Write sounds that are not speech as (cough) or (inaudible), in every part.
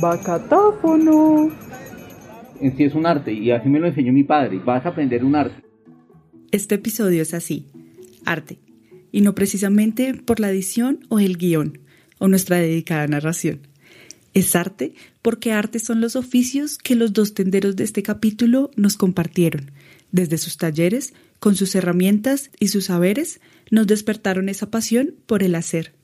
Bacatáfono. En sí es un arte y así me lo enseñó mi padre. Vas a aprender un arte. Este episodio es así, arte, y no precisamente por la edición o el guion o nuestra dedicada narración. Es arte porque arte son los oficios que los dos tenderos de este capítulo nos compartieron. Desde sus talleres, con sus herramientas y sus saberes, nos despertaron esa pasión por el hacer.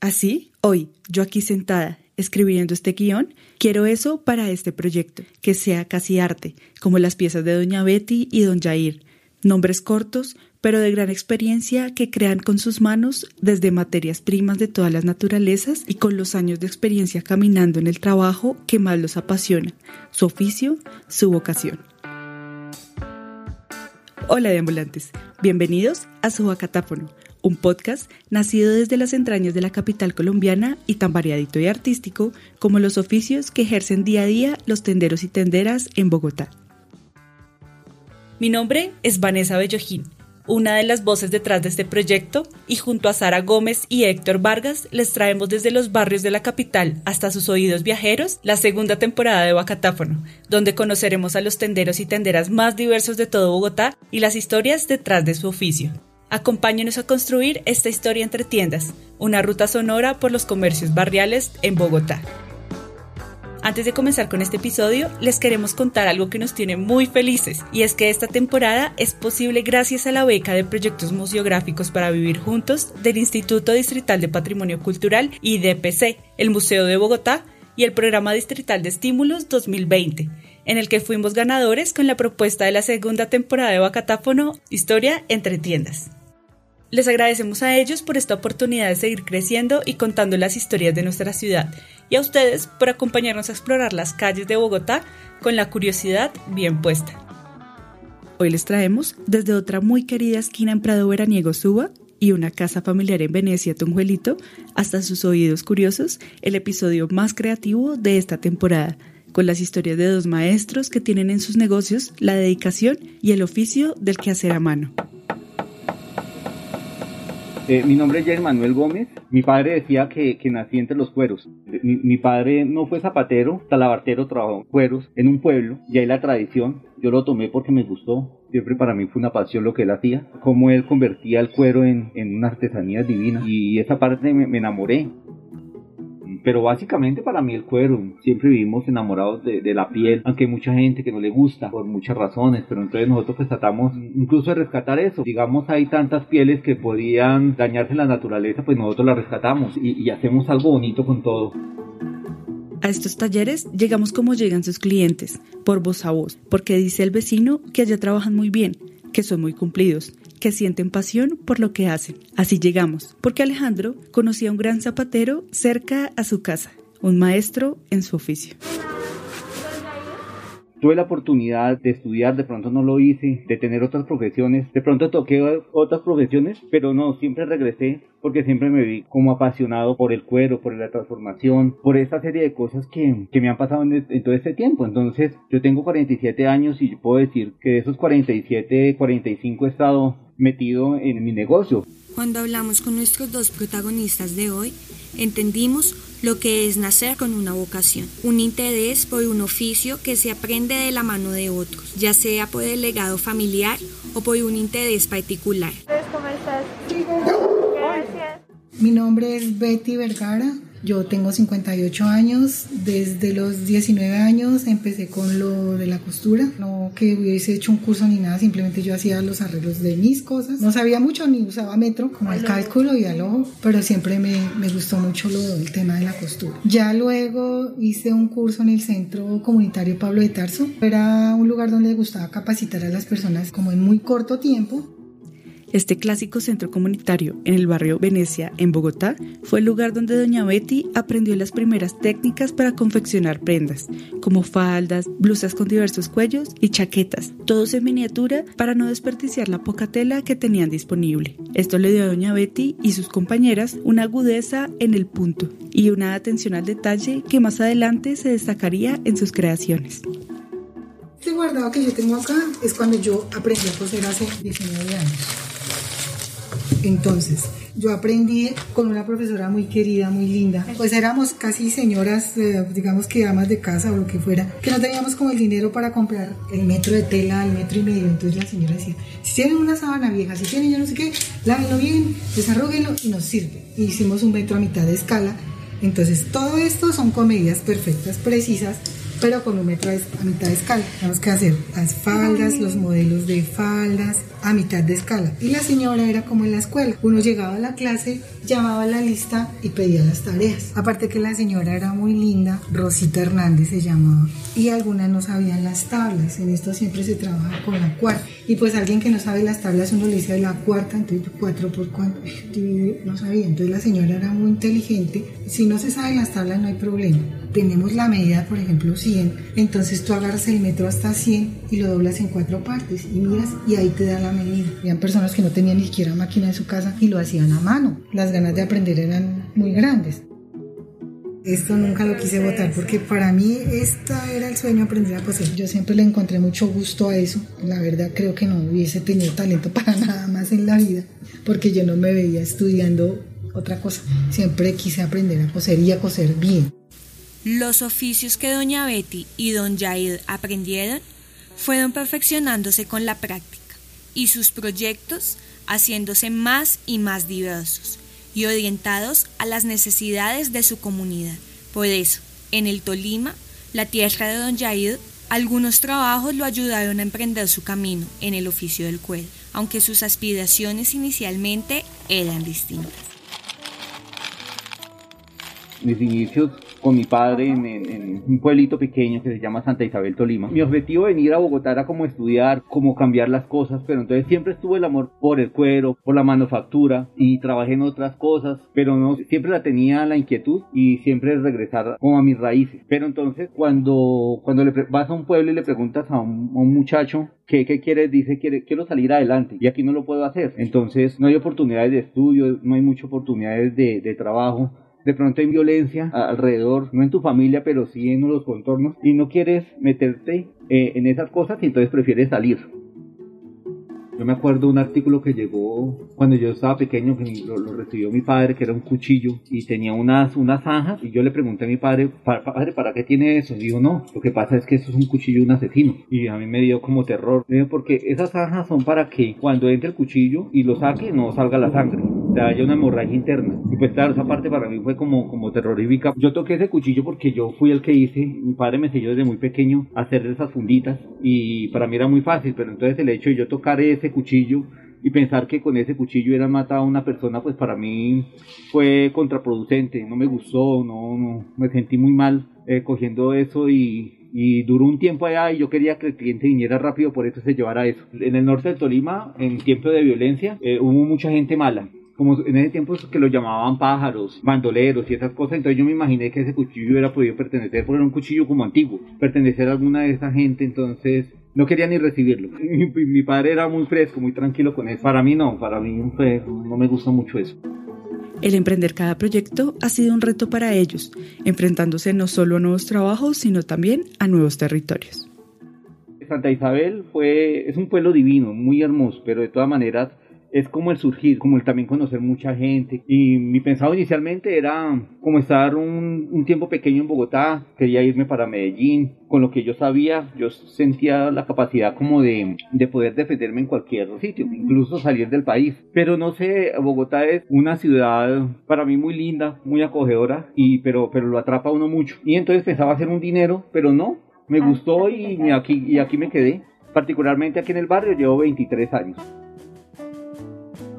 Así, hoy, yo aquí sentada, escribiendo este guion, quiero eso para este proyecto, que sea casi arte, como las piezas de Doña Betty y Don Jair, nombres cortos, pero de gran experiencia que crean con sus manos desde materias primas de todas las naturalezas y con los años de experiencia caminando en el trabajo que más los apasiona, su oficio, su vocación. Hola deambulantes, bienvenidos a su Acatáfono, un podcast nacido desde las entrañas de la capital colombiana y tan variadito y artístico como los oficios que ejercen día a día los tenderos y tenderas en Bogotá. Mi nombre es Vanessa Bellojín una de las voces detrás de este proyecto, y junto a Sara Gómez y Héctor Vargas les traemos desde los barrios de la capital hasta sus oídos viajeros la segunda temporada de Bacatáfono, donde conoceremos a los tenderos y tenderas más diversos de todo Bogotá y las historias detrás de su oficio. Acompáñenos a construir esta historia entre tiendas, una ruta sonora por los comercios barriales en Bogotá. Antes de comenzar con este episodio, les queremos contar algo que nos tiene muy felices, y es que esta temporada es posible gracias a la beca de proyectos museográficos para vivir juntos del Instituto Distrital de Patrimonio Cultural y DPC, el Museo de Bogotá y el Programa Distrital de Estímulos 2020, en el que fuimos ganadores con la propuesta de la segunda temporada de Bacatáfono Historia entre tiendas. Les agradecemos a ellos por esta oportunidad de seguir creciendo y contando las historias de nuestra ciudad y a ustedes por acompañarnos a explorar las calles de Bogotá con la curiosidad bien puesta. Hoy les traemos desde otra muy querida esquina en Prado Veraniego Suba y una casa familiar en Venecia Tunjuelito hasta sus oídos curiosos el episodio más creativo de esta temporada con las historias de dos maestros que tienen en sus negocios la dedicación y el oficio del quehacer a mano. Eh, mi nombre es Jair Manuel Gómez. Mi padre decía que, que nací entre los cueros. Mi, mi, padre no fue zapatero, talabartero, trabajó cueros en un pueblo y ahí la tradición. Yo lo tomé porque me gustó. Siempre para mí fue una pasión lo que él hacía. Cómo él convertía el cuero en, en una artesanía divina. Y esa parte me, me enamoré pero básicamente para mí el cuero, siempre vivimos enamorados de, la piel, aunque hay mucha gente que no le gusta por muchas razones, pero entonces nosotros pues tratamos incluso de rescatar eso, digamos hay tantas pieles que podían dañarse la naturaleza, pues nosotros las rescatamos y, y hacemos algo bonito con todo. A estos talleres llegamos como llegan sus clientes, por voz a voz, porque dice el vecino que allá trabajan muy bien, que son muy cumplidos, que sienten pasión por lo que hacen. Así llegamos, porque Alejandro conocía a un gran zapatero cerca a su casa, un maestro en su oficio. Tuve la oportunidad de estudiar, de pronto no lo hice, de tener otras profesiones, de pronto toqué otras profesiones, pero no, siempre regresé porque siempre me vi como apasionado por el cuero, por la transformación, por esta serie de cosas que, que me han pasado en, en, todo este tiempo. Entonces, yo tengo 47 años y puedo decir que de esos 47, 45 he estado metido en mi negocio. Cuando hablamos con nuestros dos protagonistas de hoy, entendimos lo que es nacer con una vocación, un interés por un oficio que se aprende de la mano de otros, ya sea por el legado familiar o por un interés particular. ¿Cómo estás? Gracias. Mi nombre es Betty Vergara, yo tengo 58 años, desde los 19 años empecé con lo de la costura, no que hubiese hecho un curso ni nada, simplemente yo hacía los arreglos de mis cosas, no sabía mucho ni usaba metro, como el cálculo y al ojo, pero siempre me, me gustó mucho lo, el tema de la costura. Ya luego hice un curso en el Centro Comunitario Pablo de Tarso, era un lugar donde gustaba capacitar a las personas como en muy corto tiempo este clásico centro comunitario en el barrio Venecia, en Bogotá, fue el lugar donde doña Betty aprendió las primeras técnicas para confeccionar prendas, como faldas, blusas con diversos cuellos y chaquetas, todos en miniatura para no desperdiciar la poca tela que tenían disponible. Esto le dio a doña Betty y sus compañeras una agudeza en el punto y una atención al detalle que más adelante se destacaría en sus creaciones. Este guardado que yo tengo acá es cuando yo aprendí a coser hace 19 años. Entonces, yo aprendí con una profesora muy querida, muy linda. Pues éramos casi señoras, eh, digamos que amas de casa o lo que fuera, que no teníamos como el dinero para comprar el metro de tela, el metro y medio. Entonces la señora decía, si tienen una sábana vieja, si tienen yo no sé qué, lávenlo bien, desarrúguenlo y nos sirve. hicimos un metro a mitad de escala. Entonces todo esto son comedias perfectas, precisas, pero con un metro a mitad de escala. Tenemos que hacer las faldas, los modelos de faldas, a mitad de escala. Y la señora era como en la escuela. Uno llegaba a la clase, llamaba la lista y pedía las tareas. Aparte que la señora era muy linda, Rosita Hernández se llamaba. Y algunas no sabían las tablas. En esto siempre se trabaja con la cuarta. Y pues alguien que no sabe las tablas, uno le dice la cuarta, entonces cuatro por cuánto, no sabía. Entonces la señora era muy inteligente. Si no se saben las tablas no hay problema tenemos la medida, por ejemplo, 100, entonces tú agarras el metro hasta 100 y lo doblas en cuatro partes y miras y ahí te da la medida. Habían personas que no tenían ni siquiera máquina en su casa y lo hacían a mano. Las ganas de aprender eran muy grandes. Esto nunca lo quise votar porque para mí esta era el sueño aprender a coser. Yo siempre le encontré mucho gusto a eso. La verdad creo que no hubiese tenido talento (laughs) para nada más en la vida porque yo no me veía estudiando otra cosa. Siempre quise aprender a coser y a coser bien. Los oficios que doña Betty y don Jair aprendieron fueron perfeccionándose con la práctica y sus proyectos haciéndose más y más diversos y orientados a las necesidades de su comunidad. Por eso, en el Tolima, la tierra de don Jair, algunos trabajos lo ayudaron a emprender su camino en el oficio del cuero, aunque sus aspiraciones inicialmente eran distintas. Mis inicios con mi padre en, un pueblito pequeño que se llama Santa Isabel Tolima. Mi objetivo de venir a Bogotá era como estudiar, como cambiar las cosas, pero entonces siempre estuvo el amor por el cuero, por la manufactura y trabajé en otras cosas, pero no, siempre la tenía la inquietud y siempre regresar como a mis raíces. Pero entonces cuando, cuando le vas a un pueblo y le preguntas a un, muchacho ¿Qué, ¿Qué quieres? Dice, quiere, quiero salir adelante y aquí no lo puedo hacer. Entonces no hay oportunidades de estudio, no hay muchas oportunidades de, de trabajo de pronto hay violencia alrededor, no en tu familia, pero sí en los contornos, y no quieres meterte eh, en esas cosas y entonces prefieres salir. Yo me acuerdo un artículo que llegó cuando yo estaba pequeño, que lo, recibió mi padre, que era un cuchillo y tenía unas, unas zanjas. Y yo le pregunté a mi padre, padre, ¿para qué tiene eso? Y digo, no, lo que pasa es que eso es un cuchillo de un asesino. Y a mí me dio como terror, porque esas zanjas son para que cuando entre el cuchillo y lo saque no salga la sangre haya una hemorragia interna. Y pues claro, esa parte para mí fue como, como terrorífica. Yo toqué ese cuchillo porque yo fui el que hice, mi padre me enseñó desde muy pequeño a hacer esas funditas y para mí era muy fácil, pero entonces el hecho de yo tocar ese cuchillo y pensar que con ese cuchillo era matado a una persona, pues para mí fue contraproducente, no me gustó, no, no me sentí muy mal eh, cogiendo eso y, y duró un tiempo allá y yo quería que el cliente viniera rápido, por eso se llevara eso. En el norte de Tolima, en tiempo de violencia, eh, hubo mucha gente mala como en ese tiempo que lo llamaban pájaros, bandoleros y esas cosas, entonces yo me imaginé que ese cuchillo hubiera podido pertenecer, porque era un cuchillo como antiguo, pertenecer a alguna de esa gente, entonces no quería ni recibirlo. (laughs) Mi, padre era muy fresco, muy tranquilo con eso. Para mí no, para mí no me gusta mucho eso. El emprender cada proyecto ha sido un reto para ellos, enfrentándose no solo a nuevos trabajos, sino también a nuevos territorios. Santa Isabel fue, es un pueblo divino, muy hermoso, pero de todas maneras es como el surgir, como el también conocer mucha gente. Y mi pensado inicialmente era como estar un, un, tiempo pequeño en Bogotá, quería irme para Medellín, con lo que yo sabía, yo sentía la capacidad como de, de poder defenderme en cualquier sitio, incluso salir del país. Pero no sé, Bogotá es una ciudad para mí muy linda, muy acogedora, y, pero, pero lo atrapa uno mucho. Y entonces pensaba hacer un dinero, pero no, me gustó y aquí, y aquí me quedé. Particularmente aquí en el barrio llevo 23 años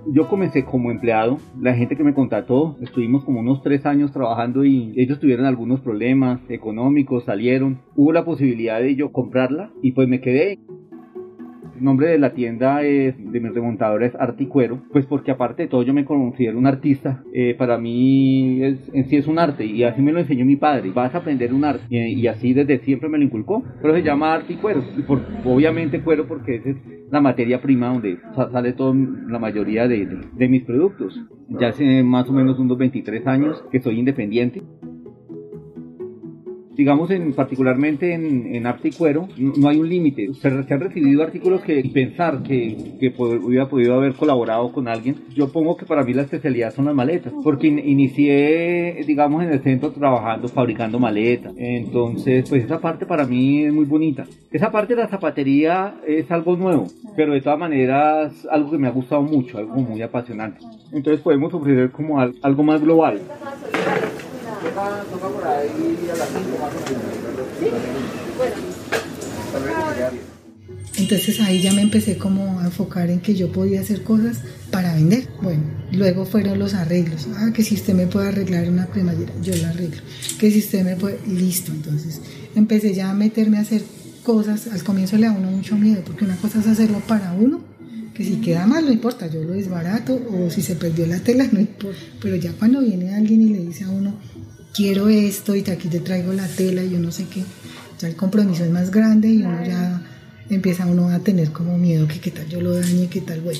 yo comencé como empleado, la gente que me contrató, estuvimos como unos tres años trabajando y ellos tuvieron algunos problemas económicos, salieron, hubo la posibilidad de yo comprarla y pues me quedé. El nombre de la tienda es, de mi remontadora es Articuero, pues porque aparte de todo yo me considero un artista. Eh, para mí es, en sí es un arte y así me lo enseñó mi padre. Vas a aprender un arte y, así desde siempre me lo inculcó. Pero se llama Articuero y por, obviamente cuero porque ese es la materia prima donde sale toda la mayoría de, de mis productos. Ya hace más o menos unos 23 años que soy independiente. Digamos, en, particularmente en, en arte y cuero, no, hay un límite. Se, se, han recibido artículos que pensar que, que hubiera podido haber colaborado con alguien. Yo pongo que para mí la especialidad son las maletas, porque inicié, digamos, en el centro trabajando, fabricando maletas. Entonces, pues esa parte para mí es muy bonita. Esa parte de la zapatería es algo nuevo, pero de todas maneras algo que me ha gustado mucho, algo muy apasionante. Entonces podemos ofrecer como algo más global. Entonces ahí ya me empecé como a enfocar en que yo podía hacer cosas para vender. Bueno, luego fueron los arreglos. Ah, que si usted me puede arreglar una cremallera, yo la arreglo. Que si usted me puede, listo. Entonces empecé ya a meterme a hacer cosas. Al comienzo le da uno mucho miedo, porque una cosa es hacerlo para uno, que si queda mal no importa, yo lo desbarato, o si se perdió la tela (laughs) no importa. Pero ya cuando viene alguien y le dice a uno, quiero esto y aquí te traigo la tela y yo no sé qué, ya el compromiso es más grande y uno ya empieza uno a tener como miedo que qué tal yo lo dañe, qué tal bueno.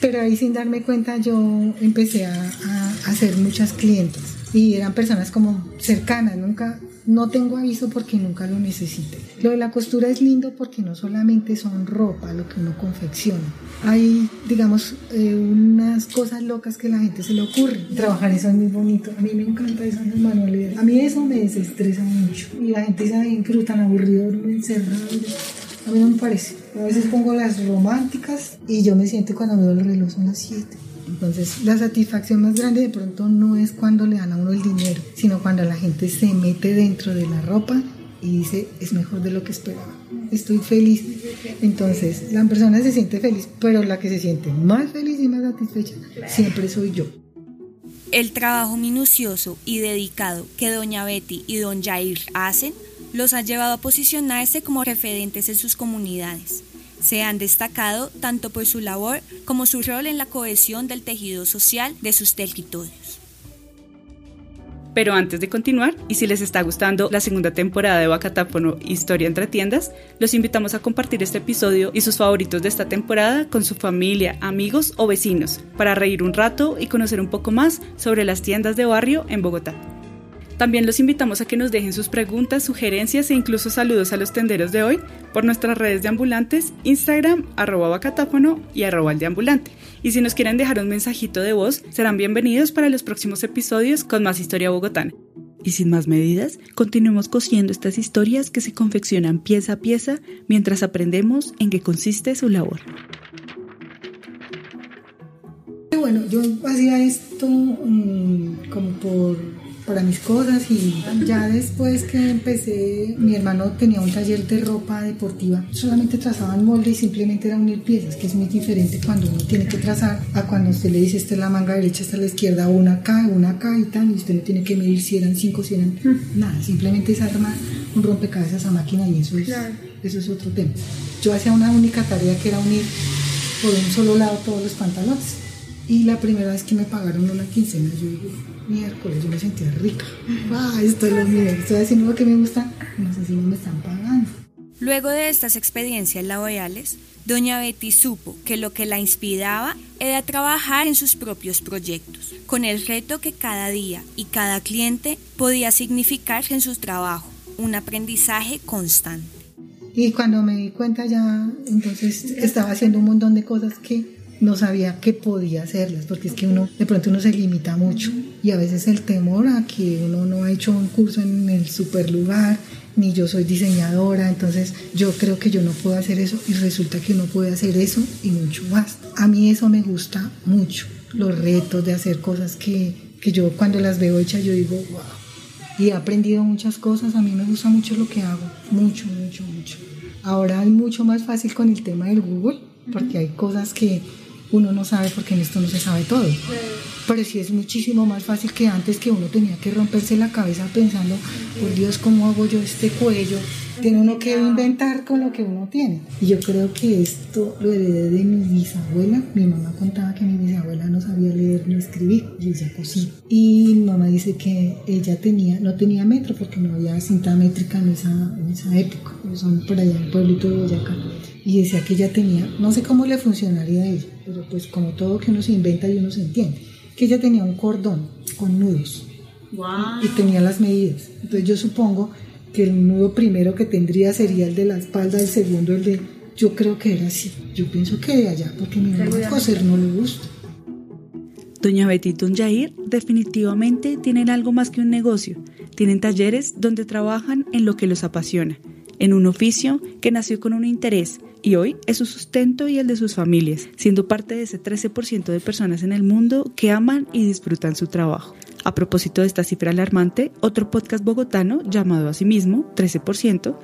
Pero ahí sin darme cuenta yo empecé a, a hacer muchas clientes y eran personas como cercanas, nunca, no tengo aviso porque nunca lo necesité. Lo de la costura es lindo porque no solamente son ropa lo que uno confecciona, hay, digamos, eh, unas cosas locas que la gente se le ocurre. Trabajar eso es muy bonito, a mí me encanta esa manualidad, a mí eso me desestresa mucho y la gente bien que tan aburrido, encerrado. A mí no me parece. A veces pongo las románticas y yo me siento cuando veo el reloj son las 7. Entonces, la satisfacción más grande de pronto no es cuando le dan a uno el dinero, sino cuando la gente se mete dentro de la ropa y dice, es mejor de lo que esperaba. Estoy feliz. Entonces, la persona se siente feliz, pero la que se siente más feliz y más satisfecha siempre soy yo. El trabajo minucioso y dedicado que doña Betty y don Jair hacen los ha llevado a posicionarse como referentes en sus comunidades se han destacado tanto por su labor como su rol en la cohesión del tejido social de sus territorios. Pero antes de continuar, y si les está gustando la segunda temporada de Bacatáfono Historia entre tiendas, los invitamos a compartir este episodio y sus favoritos de esta temporada con su familia, amigos o vecinos, para reír un rato y conocer un poco más sobre las tiendas de barrio en Bogotá. También los invitamos a que nos dejen sus preguntas, sugerencias e incluso saludos a los tenderos de hoy por nuestras redes de ambulantes, Instagram, arroba bacatáfono y arroba. Y si nos quieren dejar un mensajito de voz, serán bienvenidos para los próximos episodios con más historia bogotana. Y sin más medidas, continuemos cosiendo estas historias que se confeccionan pieza a pieza mientras aprendemos en qué consiste su labor. Bueno, yo hacía esto mm, como por para mis cosas y ya después que empecé, mi hermano tenía un taller de ropa deportiva, solamente trazaban molde y simplemente era unir piezas, que es muy diferente cuando uno tiene que trazar a cuando usted le dice esta es la manga derecha, esta es la izquierda, una acá, una acá y tal, y usted no tiene que medir si eran cinco, si eran nada, simplemente es armar un rompecabezas a máquina y eso es, eso es otro tema. Yo hacía una única tarea que era unir por un solo lado todos los pantalones. Y la primera vez que me pagaron una quincena, yo digo, miércoles, yo me sentía rica. Ah, esto es lo mío, estoy haciendo lo que me gusta, no sé si no me están pagando. Luego de estas experiencias laborales, doña Betty supo que lo que la inspiraba era trabajar en sus propios proyectos, con el reto que cada día y cada cliente podía significar en su trabajo, un aprendizaje constante. Y cuando me di cuenta ya, entonces estaba haciendo un montón de cosas que no sabía que podía hacerlas, porque es que uno de pronto uno se limita mucho y a veces el temor a que uno no ha hecho un curso en el super lugar, ni yo soy diseñadora, entonces yo creo que yo no puedo hacer eso y resulta que uno puede hacer eso y mucho más. A mí eso me gusta mucho, los retos de hacer cosas que, que yo cuando las veo hechas yo digo, wow. Y he aprendido muchas cosas, a mí me gusta mucho lo que hago, mucho, mucho, mucho. Ahora es mucho más fácil con el tema del Google, porque hay cosas que uno no sabe porque en esto no se sabe todo. Pero sí es muchísimo más fácil que antes que uno tenía que romperse la cabeza pensando, por Dios, ¿cómo hago yo este cuello? Tiene uno que inventar con lo que uno tiene. Y yo creo que esto lo heredé de mi bisabuela. Mi mamá contaba que mi bisabuela no sabía leer ni escribir y ella cosía. Y mi mamá dice que ella tenía, no tenía metro porque no había cinta métrica en esa, en esa época. Son por allá en el pueblito de Boyacá y decía que ella tenía, no sé cómo le funcionaría a ella, pero pues como todo que uno se inventa y uno se entiende, que ella tenía un cordón con nudos y tenía las medidas. Entonces yo supongo que el nudo primero que tendría sería el de la espalda, el segundo el de... Yo creo que era así. Yo pienso que de allá, porque mi mamá coser no le gusta. Doña Betty y Don Jair definitivamente tienen algo más que un negocio. Tienen talleres donde trabajan en lo que los apasiona, en un oficio que nació con un interés y hoy es su sustento y el de sus familias, siendo parte de ese 13% de personas en el mundo que aman y disfrutan su trabajo. A propósito de esta cifra alarmante, otro podcast bogotano llamado a sí mismo 13%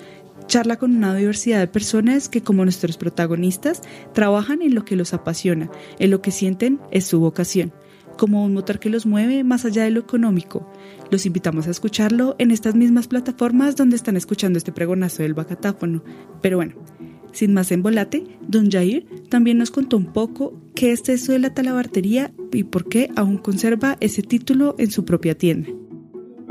charla con una diversidad de personas que como nuestros protagonistas trabajan en lo que los apasiona, en lo que sienten es su vocación como un motor que los mueve más allá de lo económico. Los invitamos a escucharlo en estas mismas plataformas donde están escuchando este pregonazo del bacatáfono. Pero bueno, sin más embolate, don Jair también nos contó un poco qué es eso de la talabartería y por qué aún conserva ese título en su propia tienda.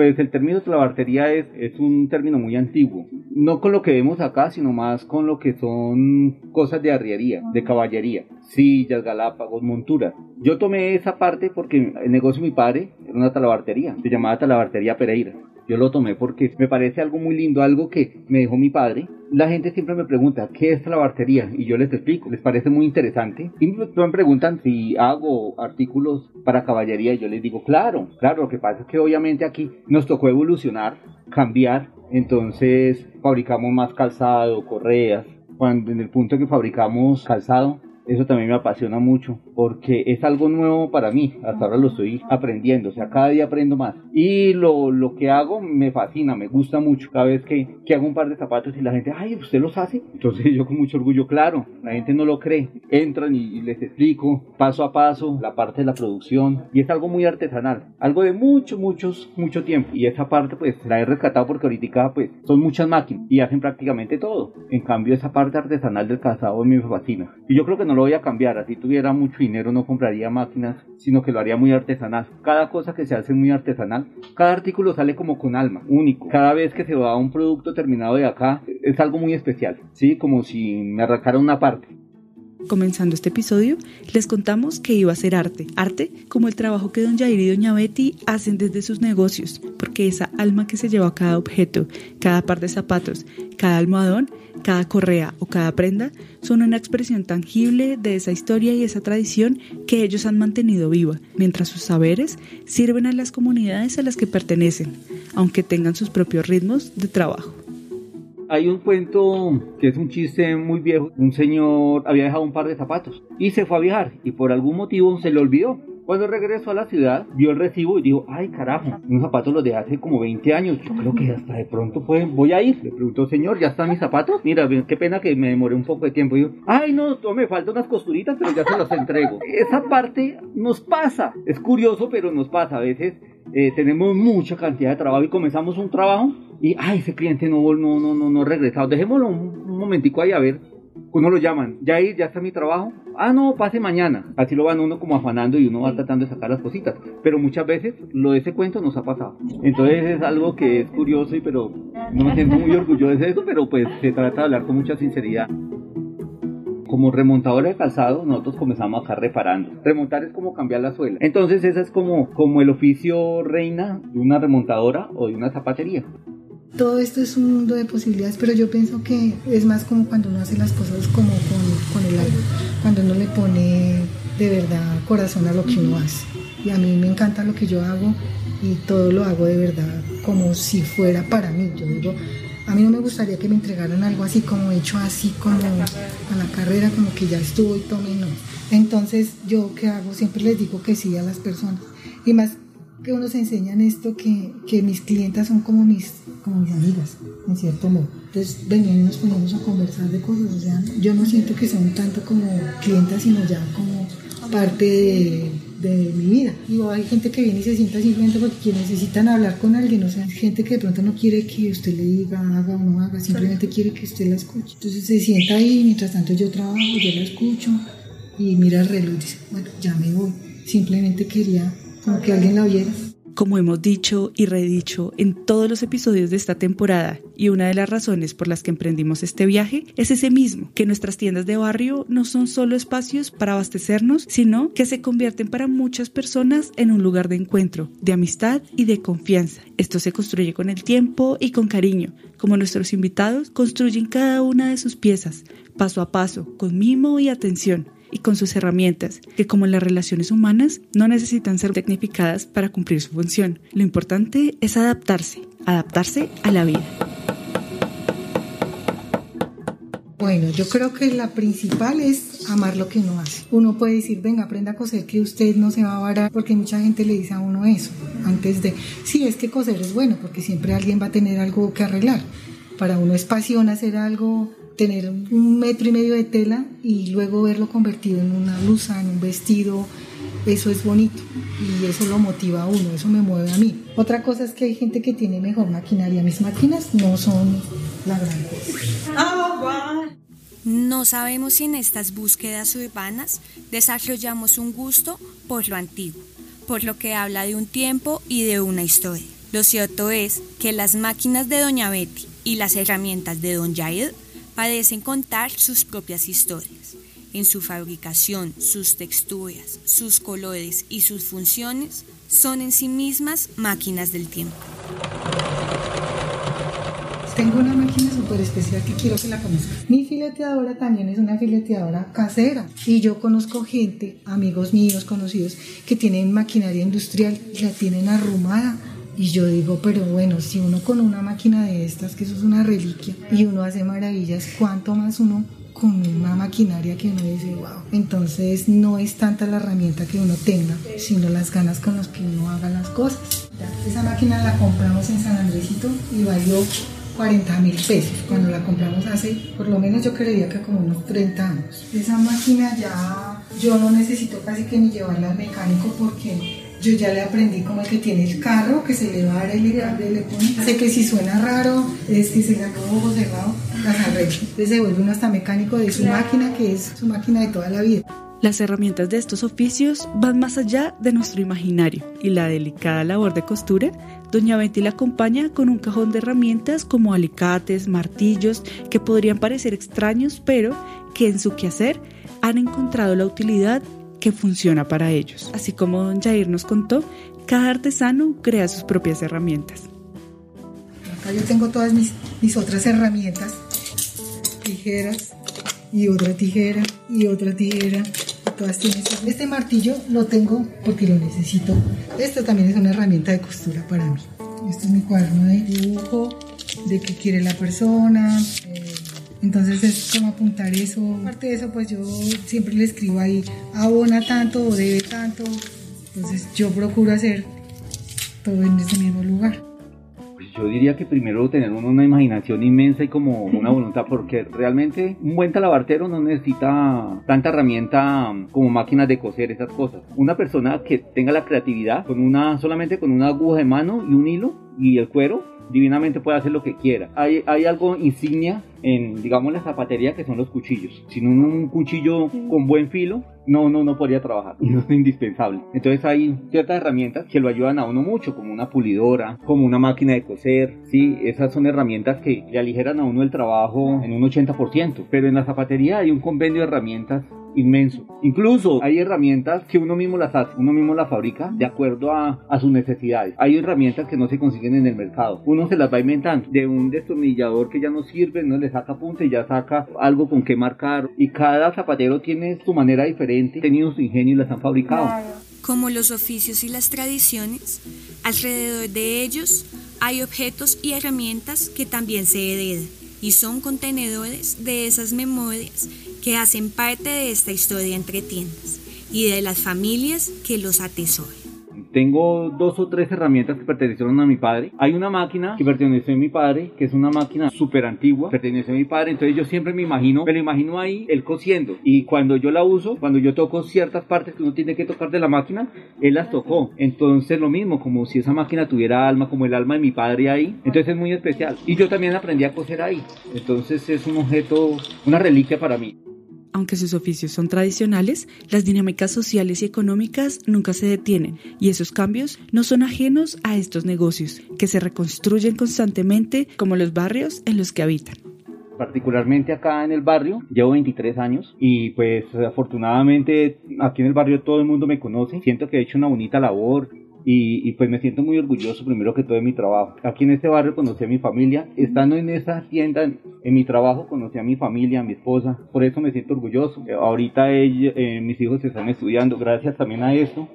Pues el término talabartería es, es un término muy antiguo, no con lo que vemos acá, sino más con lo que son cosas de arriería, de caballería, sillas, galápagos, monturas. Yo tomé esa parte porque el negocio de mi padre era una talabartería, se llamaba Talabartería Pereira. Yo lo tomé porque me parece algo muy lindo, algo que me dejó mi padre. La gente siempre me pregunta, ¿qué es talabartería? Y yo les explico, les parece muy interesante. Y me preguntan si hago artículos para caballería. Y yo les digo, claro, claro, lo que pasa es que obviamente aquí nos tocó evolucionar, cambiar. Entonces fabricamos más calzado, correas. Cuando en el punto que fabricamos calzado, eso también me apasiona mucho porque es algo nuevo para mí. Hasta ahora lo estoy aprendiendo, o sea, cada día aprendo más. Y lo, lo que hago me fascina, me gusta mucho. Cada vez que, que hago un par de zapatos y la gente, ay, ¿usted los hace? Entonces (laughs) yo con mucho orgullo, claro, la gente no lo cree. Entran y, les explico paso a paso la parte de la producción y es algo muy artesanal, algo de mucho, muchos, mucho tiempo. Y esa parte pues la he rescatado porque ahorita pues son muchas máquinas y hacen prácticamente todo. En cambio esa parte artesanal del calzado me fascina. Y yo creo que no lo voy a cambiar, así tuviera mucho dinero no compraría máquinas, sino que lo haría muy artesanal. Cada cosa que se hace muy artesanal, cada artículo sale como con alma, único. Cada vez que se va a un producto terminado de acá, es algo muy especial, ¿sí? Como si me arrancara una parte. Comenzando este episodio, les contamos que iba a ser arte. Arte como el trabajo que don Jair y doña Betty hacen desde sus negocios, porque esa alma que se lleva a cada objeto, cada par de zapatos, cada almohadón, cada correa o cada prenda, son una expresión tangible de esa historia y esa tradición que ellos han mantenido viva, mientras sus saberes sirven a las comunidades a las que pertenecen, aunque tengan sus propios ritmos de trabajo. Hay un cuento que es un chiste muy viejo. Un señor había dejado un par de zapatos y se fue a viajar y por algún motivo se le olvidó. Cuando regresó a la ciudad, vio el recibo y dijo, ay carajo, unos zapatos los de hace como 20 años. Yo creo que hasta de pronto pueden, voy a ir. Le preguntó, señor, ¿ya están mis zapatos? Mira, qué pena que me demoré un poco de tiempo. Y yo, ay no, me faltan unas costuritas, pero ya se las entrego. (laughs) Esa parte nos pasa. Es curioso, pero nos pasa. A veces eh, tenemos mucha cantidad de trabajo y comenzamos un trabajo y, ay, ese cliente no, no, no, no, no ha regresado. Dejémoslo un, un momentico ahí a ver uno lo llaman, ya ahí, ya está mi trabajo, ah no, pase mañana, así lo van uno como afanando y uno va tratando de sacar las cositas, pero muchas veces lo de ese cuento nos ha pasado, entonces es algo que es curioso y pero no me siento muy orgulloso de eso, pero pues se trata de hablar con mucha sinceridad. Como remontador de calzado, nosotros comenzamos acá reparando. Remontar es como cambiar la suela. Entonces, ese es como, como el oficio reina de una remontadora o de una zapatería todo esto es un mundo de posibilidades, pero yo pienso que es más como cuando uno hace las cosas como con, el alma, cuando uno le pone de verdad corazón a lo que uno hace. Y a mí me encanta lo que yo hago y todo lo hago de verdad como si fuera para mí. Yo digo, a mí no me gustaría que me entregaran algo así como hecho así como a la carrera, como que ya estuvo y tome, no. Entonces yo qué hago, siempre les digo que sí a las personas. Y más que uno se enseña en esto que, que, mis clientas son como mis, como mis amigas, en cierto modo. Entonces venían y nos poníamos a conversar de cosas. O sea, yo no siento que son tanto como clientas, sino ya como parte de, de mi vida. Digo, hay gente que viene y se sienta simplemente porque necesitan hablar con alguien. O sea, gente que de pronto no quiere que usted le diga, haga o no haga, simplemente quiere que usted la escuche. Entonces se sienta ahí, mientras tanto yo trabajo, yo la escucho y mira el reloj y dice, bueno, ya me voy. Simplemente quería como que alguien la oyera. Como hemos dicho y redicho en todos los episodios de esta temporada, y una de las razones por las que emprendimos este viaje es ese mismo, que nuestras tiendas de barrio no son solo espacios para abastecernos, sino que se convierten para muchas personas en un lugar de encuentro, de amistad y de confianza. Esto se construye con el tiempo y con cariño, como nuestros invitados construyen cada una de sus piezas, paso a paso, con mimo y atención y con sus herramientas, que como las relaciones humanas no necesitan ser tecnificadas para cumplir su función. Lo importante es adaptarse, adaptarse a la vida. Bueno, yo creo que la principal es amar lo que uno hace. Uno puede decir, venga, aprenda a coser que usted no se va a varar, porque mucha gente le dice a uno eso, antes de, sí, es que coser es bueno, porque siempre alguien va a tener algo que arreglar. Para uno es pasión hacer algo tener un metro y medio de tela y luego verlo convertido en una blusa, en un vestido, eso es bonito y eso lo motiva a uno, eso me mueve a mí. Otra cosa es que hay gente que tiene mejor maquinaria, mis máquinas no son la gran cosa. No sabemos si en estas búsquedas urbanas desarrollamos un gusto por lo antiguo, por lo que habla de un tiempo y de una historia. Lo cierto es que las máquinas de Doña Betty y las herramientas de Don Jair parecen contar sus propias historias. En su fabricación, sus texturas, sus colores y sus funciones son en sí mismas máquinas del tiempo. Tengo una máquina súper especial que quiero que la conozcan. Mi fileteadora también es una fileteadora casera. Y yo conozco gente, amigos míos, conocidos, que tienen maquinaria industrial y la tienen arrumada y yo digo, pero bueno, si uno con una máquina de estas, que eso es una reliquia, y uno hace maravillas, ¿cuánto más uno con una maquinaria que uno dice, wow? Entonces no es tanta la herramienta que uno tenga, sino las ganas con las que uno haga las cosas. Esa máquina la compramos en San Andresito y valió 40 mil pesos cuando la compramos hace, por lo menos yo creería que como unos 30 años. Esa máquina ya yo no necesito casi que ni llevarla al mecánico porque yo ya le aprendí como el que tiene el carro, que se le va a dar el le pone. Sé que si suena raro, es que se le acabó ojo cerrado, las arregla. Entonces se vuelve uno hasta mecánico de su máquina, que es su máquina de toda la vida. Las herramientas de estos oficios van más allá de nuestro imaginario y la delicada labor de costura, doña Betty la acompaña con un cajón de herramientas como alicates, martillos, que podrían parecer extraños, pero que en su quehacer han encontrado la utilidad que funciona para ellos. Así como don Jair nos contó, cada artesano crea sus propias herramientas. Acá yo tengo todas mis, mis otras herramientas, tijeras y otra tijera y otra tijera. Todas tienen este martillo lo tengo porque lo necesito. Esto también es una herramienta de costura para mí. Este es mi cuaderno de dibujo, de qué quiere la persona. Eh, entonces es como apuntar eso. Aparte de eso, pues yo siempre le escribo ahí, abona tanto o debe tanto. Entonces yo procuro hacer todo en ese mismo lugar. Pues yo diría que primero tener una imaginación inmensa y como una voluntad, porque realmente un buen talabartero no necesita tanta herramienta como máquinas de coser, esas cosas. Una persona que tenga la creatividad con una, solamente con una aguja de mano y un hilo y el cuero, divinamente puede hacer lo que quiera. Hay, hay algo insignia en, digamos, la zapatería que son los cuchillos. Sin un, cuchillo con buen filo, no, no, no podría trabajar y no es indispensable. Entonces hay ciertas herramientas que lo ayudan a uno mucho, como una pulidora, como una máquina de coser, sí, esas son herramientas que le aligeran a uno el trabajo en un 80%. Pero en la zapatería hay un convenio de herramientas inmenso. Incluso hay herramientas que uno mismo las hace, uno mismo las fabrica de acuerdo a, a, sus necesidades. Hay herramientas que no se consiguen en el mercado. Uno se las va inventando. De un destornillador que ya no sirve, no le saca punta y ya saca algo con que marcar. Y cada zapatero tiene su manera diferente, tenido su ingenio y las han fabricado. Como los oficios y las tradiciones, alrededor de ellos hay objetos y herramientas que también se heredan y son contenedores de esas memorias que hacen parte de esta historia entre tiendas y de las familias que los atesoran. Tengo dos o tres herramientas que pertenecieron a mi padre. Hay una máquina que perteneció a mi padre, que es una máquina súper antigua, perteneció a mi padre. Entonces yo siempre me imagino, me lo imagino ahí, él cosiendo. Y cuando yo la uso, cuando yo toco ciertas partes que uno tiene que tocar de la máquina, él las tocó. Entonces lo mismo, como si esa máquina tuviera alma, como el alma de mi padre ahí. Entonces es muy especial. Y yo también aprendí a coser ahí. Entonces es un objeto, una reliquia para mí. Aunque sus oficios son tradicionales, las dinámicas sociales y económicas nunca se detienen y esos cambios no son ajenos a estos negocios, que se reconstruyen constantemente como los barrios en los que habitan. Particularmente acá en el barrio, llevo 23 años y pues afortunadamente aquí en el barrio todo el mundo me conoce, siento que he hecho una bonita labor, y, pues me siento muy orgulloso primero que todo de mi trabajo. Aquí en este barrio conocí a mi familia, estando en esa tienda, en mi trabajo conocí a mi familia, a mi esposa, por eso me siento orgulloso. Ahorita eh, mis hijos están estudiando gracias también a eso.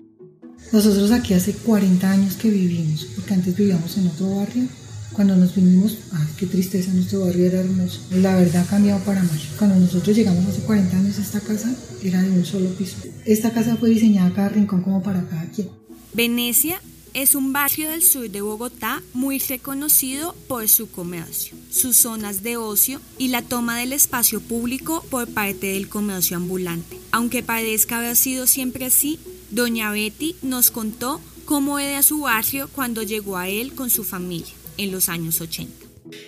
Nosotros aquí hace 40 años que vivimos, porque antes vivíamos en otro barrio. Cuando nos vinimos, ay, qué tristeza, nuestro barrio era hermoso. La verdad ha cambiado para mal. Cuando nosotros llegamos hace 40 años a esta casa, era de un solo piso. Esta casa fue diseñada cada rincón como para cada quien. Venecia es un barrio del sur de Bogotá muy reconocido por su comercio, sus zonas de ocio y la toma del espacio público por parte del comercio ambulante. Aunque parezca haber sido siempre así, doña Betty nos contó cómo era su barrio cuando llegó a él con su familia en los años 80.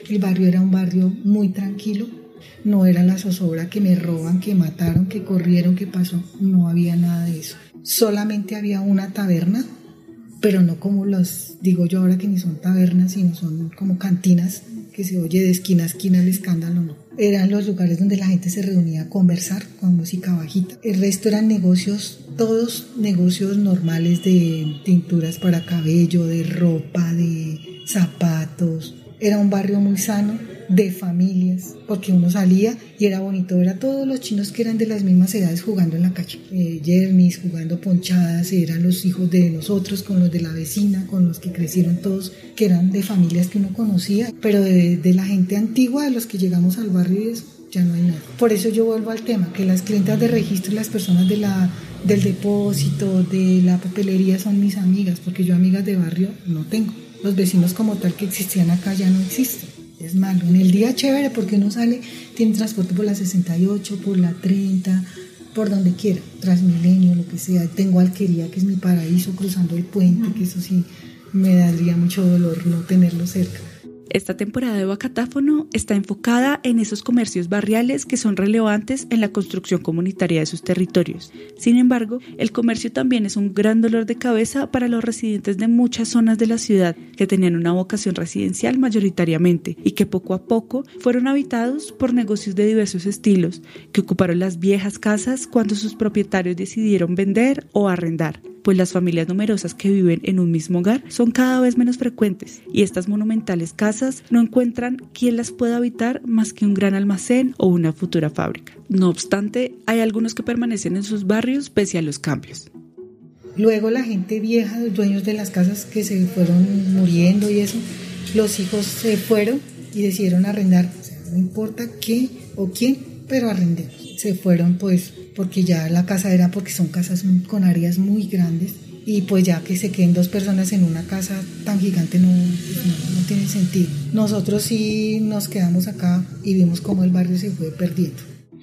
El barrio era un barrio muy tranquilo, no era la zozobra que me roban, que mataron, que corrieron, que pasó, no había nada de eso. Solamente había una taberna pero no como los, digo yo ahora que ni son tabernas, sino son como cantinas que se oye de esquina a esquina el escándalo, no. Eran los lugares donde la gente se reunía a conversar con música bajita. El resto eran negocios, todos negocios normales de tinturas para cabello, de ropa, de zapatos. Era un barrio muy sano, de familias, porque uno salía y era bonito ver a todos los chinos que eran de las mismas edades jugando en la calle. Eh, jugando ponchadas, eran los hijos de nosotros, con los de la vecina, con los que crecieron todos, que eran de familias que uno conocía, pero de, la gente antigua, de los que llegamos al barrio ya no hay nada. Por eso yo vuelvo al tema, que las clientas de registro y las personas de del depósito, de la papelería son mis amigas, porque yo amigas de barrio no tengo. Los vecinos como tal que existían acá ya no existen es malo. En el día chévere porque uno sale, tiene transporte por la 68, por la 30, por donde quiera, Transmilenio, lo que sea. Tengo Alquería, que es mi paraíso, cruzando el puente, que eso sí me daría mucho dolor no tenerlo cerca. Esta temporada de Bacatáfono está enfocada en esos comercios barriales que son relevantes en la construcción comunitaria de sus territorios. Sin embargo, el comercio también es un gran dolor de cabeza para los residentes de muchas zonas de la ciudad que tenían una vocación residencial mayoritariamente y que poco a poco fueron habitados por negocios de diversos estilos que ocuparon las viejas casas cuando sus propietarios decidieron vender o arrendar pues las familias numerosas que viven en un mismo hogar son cada vez menos frecuentes y estas monumentales casas no encuentran quien las pueda habitar más que un gran almacén o una futura fábrica. No obstante, hay algunos que permanecen en sus barrios pese a los cambios. Luego la gente vieja, los dueños de las casas que se fueron muriendo y eso, los hijos se fueron y decidieron arrendar. no importa qué o quién, pero arrendemos. Se fueron pues porque ya la casa era porque son casas con áreas muy grandes y pues ya que se queden dos personas en una casa tan gigante no, no, tiene sentido. Nosotros sí nos quedamos acá y vimos cómo el barrio se fue perdiendo.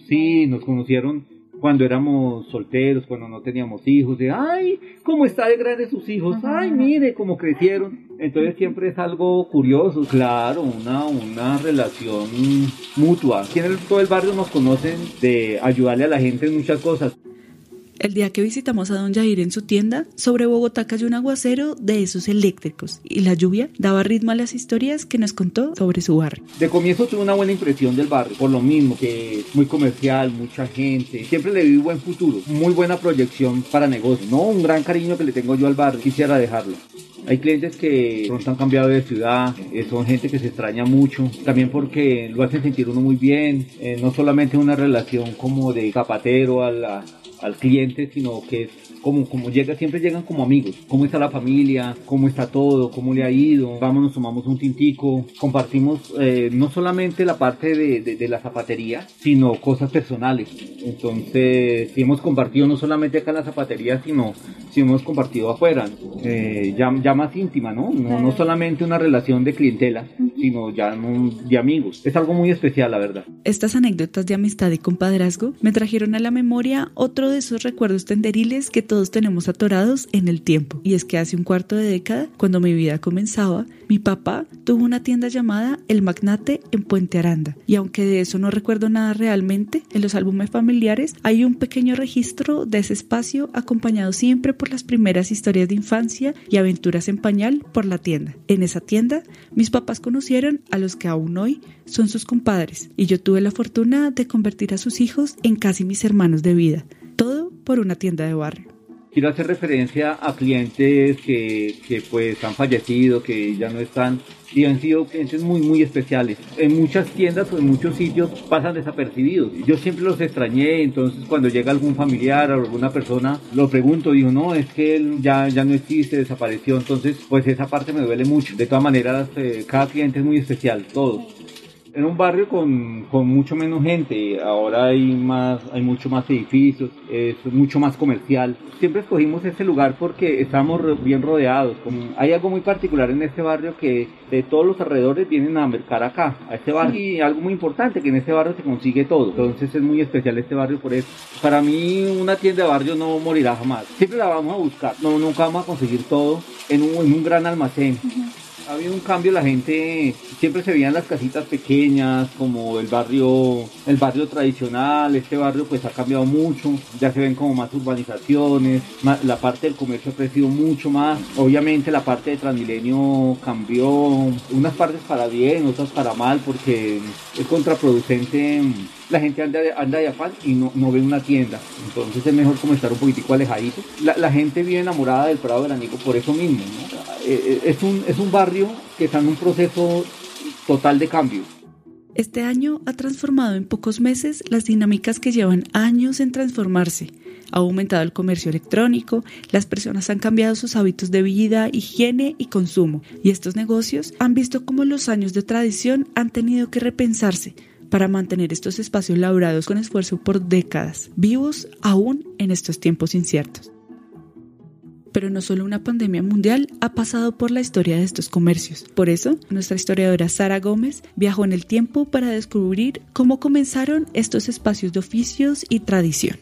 Sí, nos conocieron cuando éramos solteros, cuando no teníamos hijos, de ay, cómo está de grande sus hijos, ay, mire cómo crecieron. Entonces siempre es algo curioso, claro, una, una relación mutua. Aquí en todo el barrio nos conocen de ayudarle a la gente en muchas cosas. El día que visitamos a don Jair en su tienda, sobre Bogotá cayó un aguacero de esos eléctricos y la lluvia daba ritmo a las historias que nos contó sobre su barrio. De comienzo tuve una buena impresión del barrio, por lo mismo que es muy comercial, mucha gente. Siempre le vi buen futuro, muy buena proyección para negocios. No un gran cariño que le tengo yo al barrio, quisiera dejarlo. Hay clientes que pronto han cambiado de ciudad, eh, son gente que se extraña mucho, también porque lo hacen sentir uno muy bien, eh, no solamente una relación como de zapatero a la, al cliente, sino que es como, como llega, siempre llegan como amigos. ¿Cómo está la familia? ¿Cómo está todo? ¿Cómo le ha ido? Vamos, nos tomamos un tintico. Compartimos eh, no solamente la parte de, de, la zapatería, sino cosas personales. Entonces, sí hemos compartido no solamente acá en la zapatería, sino si hemos compartido afuera. Eh, ya, ya, más íntima, ¿no? ¿no? No solamente una relación de clientela, sino ya de amigos. Es algo muy especial, la verdad. Estas anécdotas de amistad y compadrazgo me trajeron a la memoria otro de esos recuerdos tenderiles que todos tenemos atorados en el tiempo. Y es que hace un cuarto de década, cuando mi vida comenzaba, mi papá tuvo una tienda llamada El Magnate en Puente Aranda. Y aunque de eso no recuerdo nada realmente, en los álbumes familiares hay un pequeño registro de ese espacio acompañado siempre por las primeras historias de infancia y aventuras en pañal por la tienda. En esa tienda, mis papás conocieron a los que aún hoy son sus compadres y yo tuve la fortuna de convertir a sus hijos en casi mis hermanos de vida. Todo por una tienda de barrio quiero hacer referencia a clientes que, que, pues han fallecido, que ya no están y han sido clientes muy muy especiales. En muchas tiendas o en muchos sitios pasan desapercibidos. Yo siempre los extrañé, entonces cuando llega algún familiar o alguna persona, lo pregunto, digo, no, es que él ya, ya no existe, desapareció, entonces pues esa parte me duele mucho. De todas maneras, eh, cada cliente es muy especial, todos en un barrio con, con, mucho menos gente, ahora hay más, hay mucho más edificios, es mucho más comercial. Siempre escogimos este lugar porque estamos bien rodeados. hay algo muy particular en este barrio que de todos los alrededores vienen a mercar acá, a este barrio. Y algo muy importante, que en este barrio se consigue todo. Entonces es muy especial este barrio por eso. Para mí una tienda de barrio no morirá jamás. Siempre la vamos a buscar. No, nunca vamos a conseguir todo en un, en un gran almacén ha habido un cambio, la gente siempre se veían las casitas pequeñas, como el barrio, el barrio tradicional, este barrio pues ha cambiado mucho, ya se ven como más urbanizaciones, la parte del comercio ha crecido mucho más, obviamente la parte de Transmilenio cambió, unas partes para bien, otras para mal, porque es contraproducente la gente anda, anda de afán y no, no ve una tienda. Entonces es mejor como estar un poquitico alejadito. La, la gente vive enamorada del Prado Veranico por eso mismo. Eh, eh, es, un, es un barrio que está en un proceso total de cambio. Este año ha transformado en pocos meses las dinámicas que llevan años en transformarse. Ha aumentado el comercio electrónico, las personas han cambiado sus hábitos de vida, higiene y consumo, y estos negocios han visto cómo los años de tradición han tenido que repensarse para mantener estos espacios labrados con esfuerzo por décadas, vivos aún en estos tiempos inciertos. Pero no solo una pandemia mundial ha pasado por la historia de estos comercios. Por eso, nuestra historiadora Sara Gómez viajó en el tiempo para descubrir cómo comenzaron estos espacios de oficios y tradición.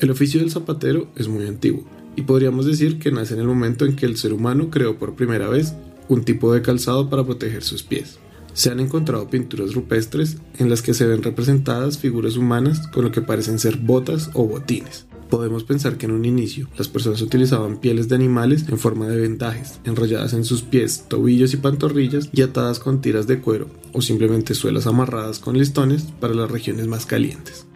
El oficio del zapatero es muy antiguo y podríamos decir que nace en el momento en que el ser humano creó por primera vez un tipo de calzado para proteger sus pies se han encontrado pinturas rupestres en las que se ven representadas figuras humanas con lo que parecen ser botas o botines. Podemos pensar que en un inicio las personas utilizaban pieles de animales en forma de vendajes, enrolladas en sus pies, tobillos y pantorrillas y atadas con tiras de cuero o simplemente suelas amarradas con listones para las regiones más calientes.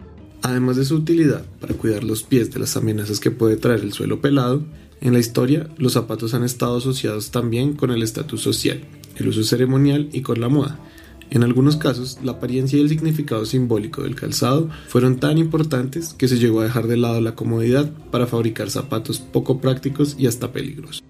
Además de su utilidad para cuidar los pies de las amenazas que puede traer el suelo pelado, en la historia los zapatos han estado asociados también con el estatus social el uso ceremonial y con la moda. En algunos casos, la apariencia y el significado simbólico del calzado fueron tan importantes que se llegó a dejar de lado la comodidad para fabricar zapatos poco prácticos y hasta peligrosos.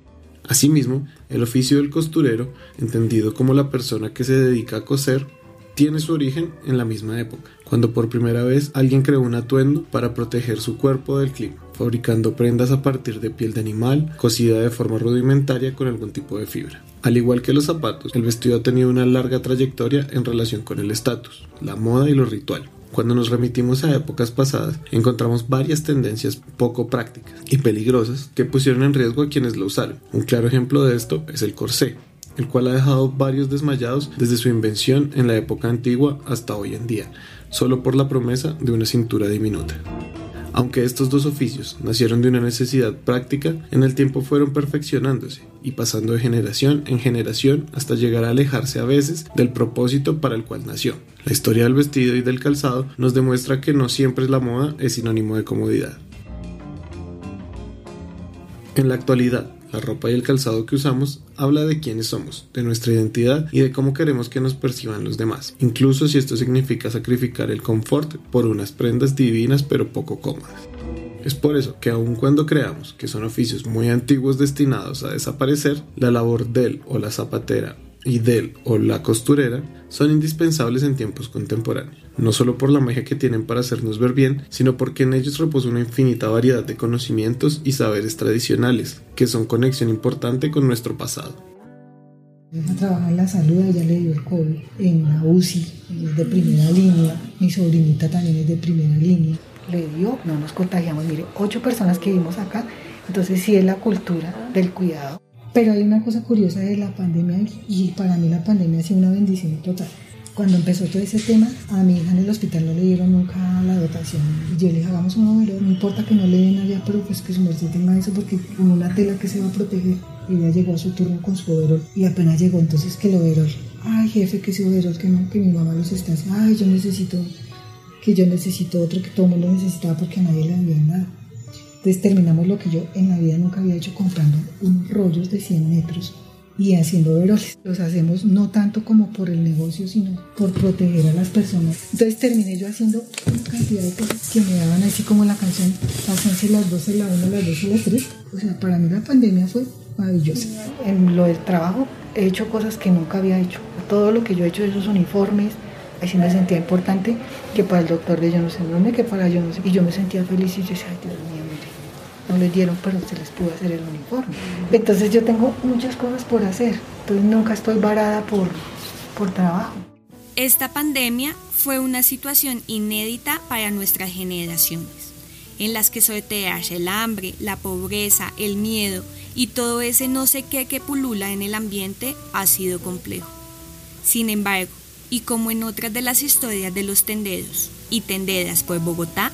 Asimismo, el oficio del costurero, entendido como la persona que se dedica a coser, tiene su origen en la misma época, cuando por primera vez alguien creó un atuendo para proteger su cuerpo del clima, fabricando prendas a partir de piel de animal, cosida de forma rudimentaria con algún tipo de fibra. Al igual que los zapatos, el vestido ha tenido una larga trayectoria en relación con el estatus, la moda y lo ritual. Cuando nos remitimos a épocas pasadas, encontramos varias tendencias poco prácticas y peligrosas que pusieron en riesgo a quienes lo usaron. Un claro ejemplo de esto es el corsé, el cual ha dejado varios desmayados desde su invención en la época antigua hasta hoy en día, solo por la promesa de una cintura diminuta. Aunque estos dos oficios nacieron de una necesidad práctica, en el tiempo fueron perfeccionándose y pasando de generación en generación hasta llegar a alejarse a veces del propósito para el cual nació. La historia del vestido y del calzado nos demuestra que no siempre la moda es sinónimo de comodidad. En la actualidad, la ropa y el calzado que usamos habla de quiénes somos, de nuestra identidad y de cómo queremos que nos perciban los demás, incluso si esto significa sacrificar el confort por unas prendas divinas pero poco cómodas. Es por eso que aun cuando creamos que son oficios muy antiguos destinados a desaparecer, la labor del o la zapatera y del o la costurera son indispensables en tiempos contemporáneos, no solo por la magia que tienen para hacernos ver bien, sino porque en ellos reposa una infinita variedad de conocimientos y saberes tradicionales, que son conexión importante con nuestro pasado. Ella trabaja en la salud, ella le dio el COVID en la UCI, es de primera línea. Mi sobrinita también es de primera línea. Le dio, no nos contagiamos. Mire, ocho personas que vimos acá. Entonces sí es la cultura del cuidado. Pero hay una cosa curiosa de la pandemia y para mí la pandemia ha sido una bendición total cuando empezó todo ese tema, a mi hija en el hospital no le dieron nunca la dotación. Y yo le dije, hagamos un overol, no importa que no le den allá, pero pues que su merced tenga eso porque con una tela que se va a proteger. Y ella llegó a su turno con su overol y apenas llegó, entonces que el overol. Ay, jefe, que ese overol, que no, que mi mamá los está haciendo. Ay, yo necesito, que yo necesito otro, que todo el mundo necesitaba porque a nadie le había nada. Entonces terminamos lo que yo en la vida nunca había hecho comprando unos rollos de 100 metros y haciendo overoles. Los hacemos no tanto como por el negocio, sino por proteger a las personas. Entonces terminé yo haciendo una cantidad de cosas que me daban así como la canción, pasense las 12, la 1, las 2 y las 3. O sea, para mí la pandemia fue maravillosa. En lo del trabajo he hecho cosas que nunca había hecho. Todo lo que yo he hecho, esos uniformes, así me sentía importante que para el doctor de yo no sé dónde, que para yo no sé. Y yo me sentía feliz y yo decía, ay Dios mío, no les dieron, pero se les pudo hacer el uniforme. Entonces yo tengo muchas cosas por hacer, entonces nunca estoy varada por, por trabajo. Esta pandemia fue una situación inédita para nuestras generaciones, en las que sortearse el hambre, la pobreza, el miedo y todo ese no sé qué que pulula en el ambiente ha sido complejo. Sin embargo, y como en otras de las historias de los tenderos y tenderas por Bogotá,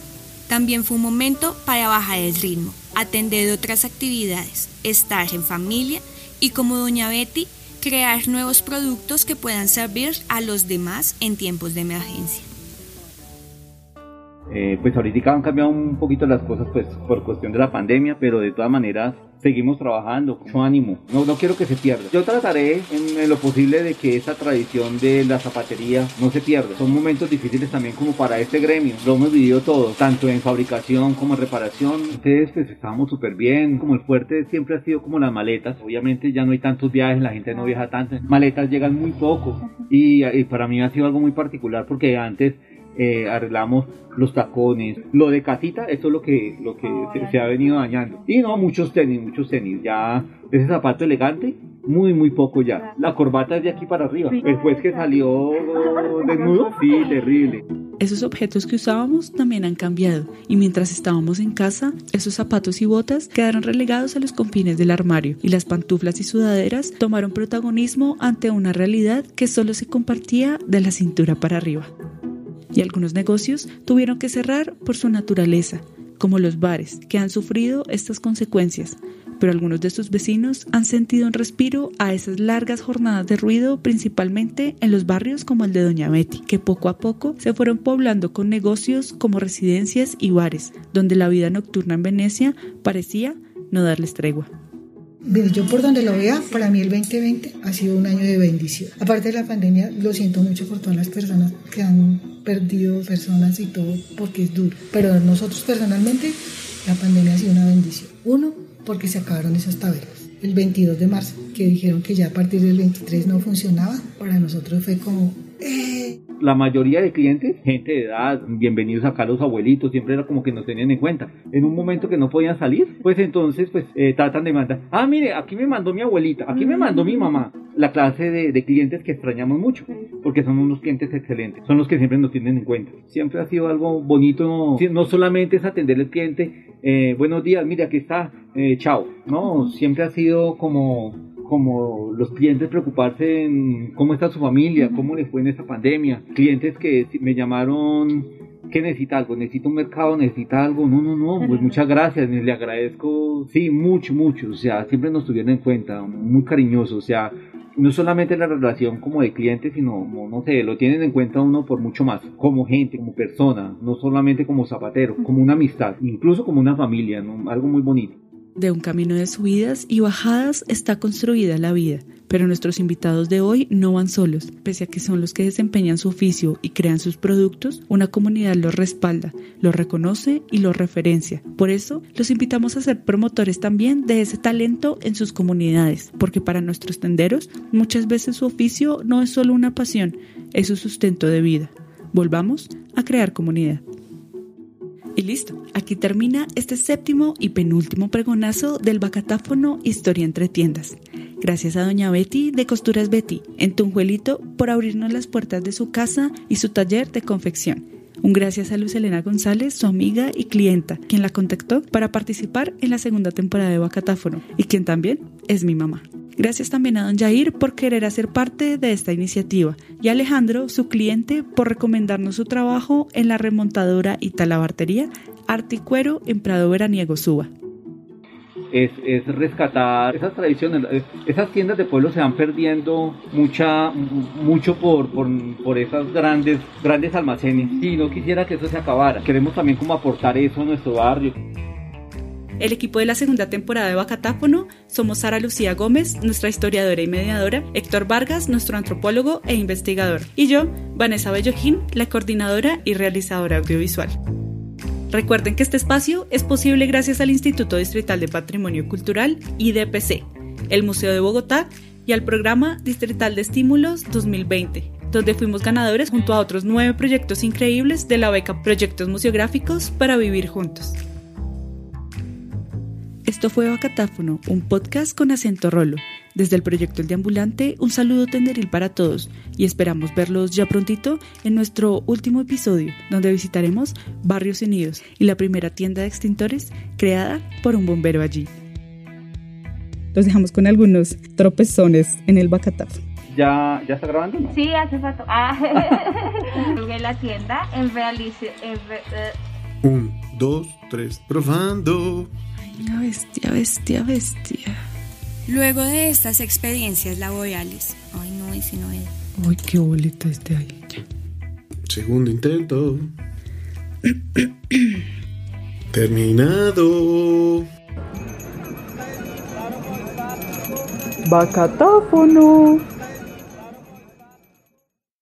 también fue un momento para bajar el ritmo, atender otras actividades, estar en familia y como doña Betty, crear nuevos productos que puedan servir a los demás en tiempos de emergencia. Eh, pues ahorita han cambiado un poquito las cosas pues por cuestión de la pandemia, pero de todas maneras seguimos trabajando, mucho ánimo, no, no quiero que se pierda. Yo trataré en, lo posible de que esa tradición de la zapatería no se pierda. Son momentos difíciles también como para este gremio, lo hemos vivido todos, tanto en fabricación como en reparación. Ustedes pues estábamos súper bien, como el fuerte siempre ha sido como las maletas, obviamente ya no hay tantos viajes, la gente no viaja tanto, maletas llegan muy poco y para mí ha sido algo muy particular porque antes eh, arreglamos los tacones, lo de casita, eso es lo que, lo que se, ha venido dañando. Y no, muchos tenis, muchos tenis, ya ese zapato elegante, muy, muy poco ya. La corbata es de aquí para arriba. El juez que salió desnudo, (laughs) sí, terrible. Esos objetos que usábamos también han cambiado y mientras estábamos en casa, esos zapatos y botas quedaron relegados a los confines del armario y las pantuflas y sudaderas tomaron protagonismo ante una realidad que solo se compartía de la cintura para arriba y algunos negocios tuvieron que cerrar por su naturaleza, como los bares, que han sufrido estas consecuencias, pero algunos de sus vecinos han sentido un respiro a esas largas jornadas de ruido, principalmente en los barrios como el de Doña Betty, que poco a poco se fueron poblando con negocios como residencias y bares, donde la vida nocturna en Venecia parecía no darles tregua yo por donde lo vea, para mí el 2020 ha sido un año de bendición. Aparte de la pandemia, lo siento mucho por todas las personas que han perdido personas y todo, porque es duro. Pero nosotros personalmente, la pandemia ha sido una bendición. Uno, porque se acabaron esas tabelas. El 22 de marzo, que dijeron que ya a partir del 23 no funcionaba, para nosotros fue como... Eh, la mayoría de clientes, gente de edad, bienvenidos acá los abuelitos, siempre era como que nos tenían en cuenta. En un momento que no podían salir, pues entonces pues eh, tratan de mandar, ah, mire, aquí me mandó mi abuelita, aquí me mandó mi mamá. La clase de, clientes que extrañamos mucho, porque son unos clientes excelentes, son los que siempre nos tienen en cuenta. Siempre ha sido algo bonito, no, solamente es atender al cliente, eh, buenos días, mire, aquí está, eh, chao, no, siempre ha sido como como los clientes preocuparse en cómo está su familia, cómo le fue en esta pandemia, clientes que me llamaron que necesita algo, necesita un mercado, necesita algo, no, no, no, pues muchas gracias, le agradezco, sí, mucho, mucho, o sea, siempre nos tuvieron en cuenta, muy cariñoso, o sea, no solamente la relación como de cliente, sino, no, sé, lo tienen en cuenta uno por mucho más, como gente, como persona, no solamente como zapatero, como una amistad, incluso como una familia, algo muy bonito. De un camino de subidas y bajadas está construida la vida, pero nuestros invitados de hoy no van solos, pese a que son los que desempeñan su oficio y crean sus productos, una comunidad los respalda, los reconoce y los referencia. Por eso, los invitamos a ser promotores también de ese talento en sus comunidades, porque para nuestros tenderos muchas veces su oficio no es solo una pasión, es su sustento de vida. Volvamos a crear comunidad. Y listo, aquí termina este séptimo y penúltimo pregonazo del Bacatáfono Historia entre Tiendas. Gracias a doña Betty de Costuras Betty en Tunjuelito por abrirnos las puertas de su casa y su taller de confección. Un gracias a Luz Elena González, su amiga y clienta, quien la contactó para participar en la segunda temporada de Bacatáfono y quien también es mi mamá. Gracias también a don Jair por querer hacer parte de esta iniciativa y a Alejandro, su cliente, por recomendarnos su trabajo en la remontadora y talabartería Articuero en Prado Veraniego Suba es, es, rescatar esas tradiciones. Esas tiendas de pueblo se van perdiendo mucha, mucho por, por, por esas grandes, grandes almacenes. Y no quisiera que eso se acabara. Queremos también como aportar eso a nuestro barrio. El equipo de la segunda temporada de Bacatáfono somos Sara Lucía Gómez, nuestra historiadora y mediadora, Héctor Vargas, nuestro antropólogo e investigador, y yo, Vanessa Bellojín, la coordinadora y realizadora audiovisual. Recuerden que este espacio es posible gracias al Instituto Distrital de Patrimonio Cultural, IDPC, el Museo de Bogotá y al Programa Distrital de Estímulos 2020, donde fuimos ganadores junto a otros nueve proyectos increíbles de la beca Proyectos Museográficos para Vivir Juntos. Esto fue Bacatáfono, un podcast con acento rolo. Desde el proyecto El Deambulante, un saludo tenderil para todos y esperamos verlos ya prontito en nuestro último episodio, donde visitaremos Barrios Unidos y la primera tienda de extintores creada por un bombero allí. Los dejamos con algunos tropezones en el Bacatáfono. ¿Ya, ¿Ya está grabando? No? Sí, hace rato. Ah, (laughs) la tienda en realice. Un, dos, tres, probando. Bestia, bestia, bestia. Luego de estas experiencias laborales. Ay, no, ese no es. Ay, qué boleta este ahí. Segundo intento. Terminado. Bacatáfono.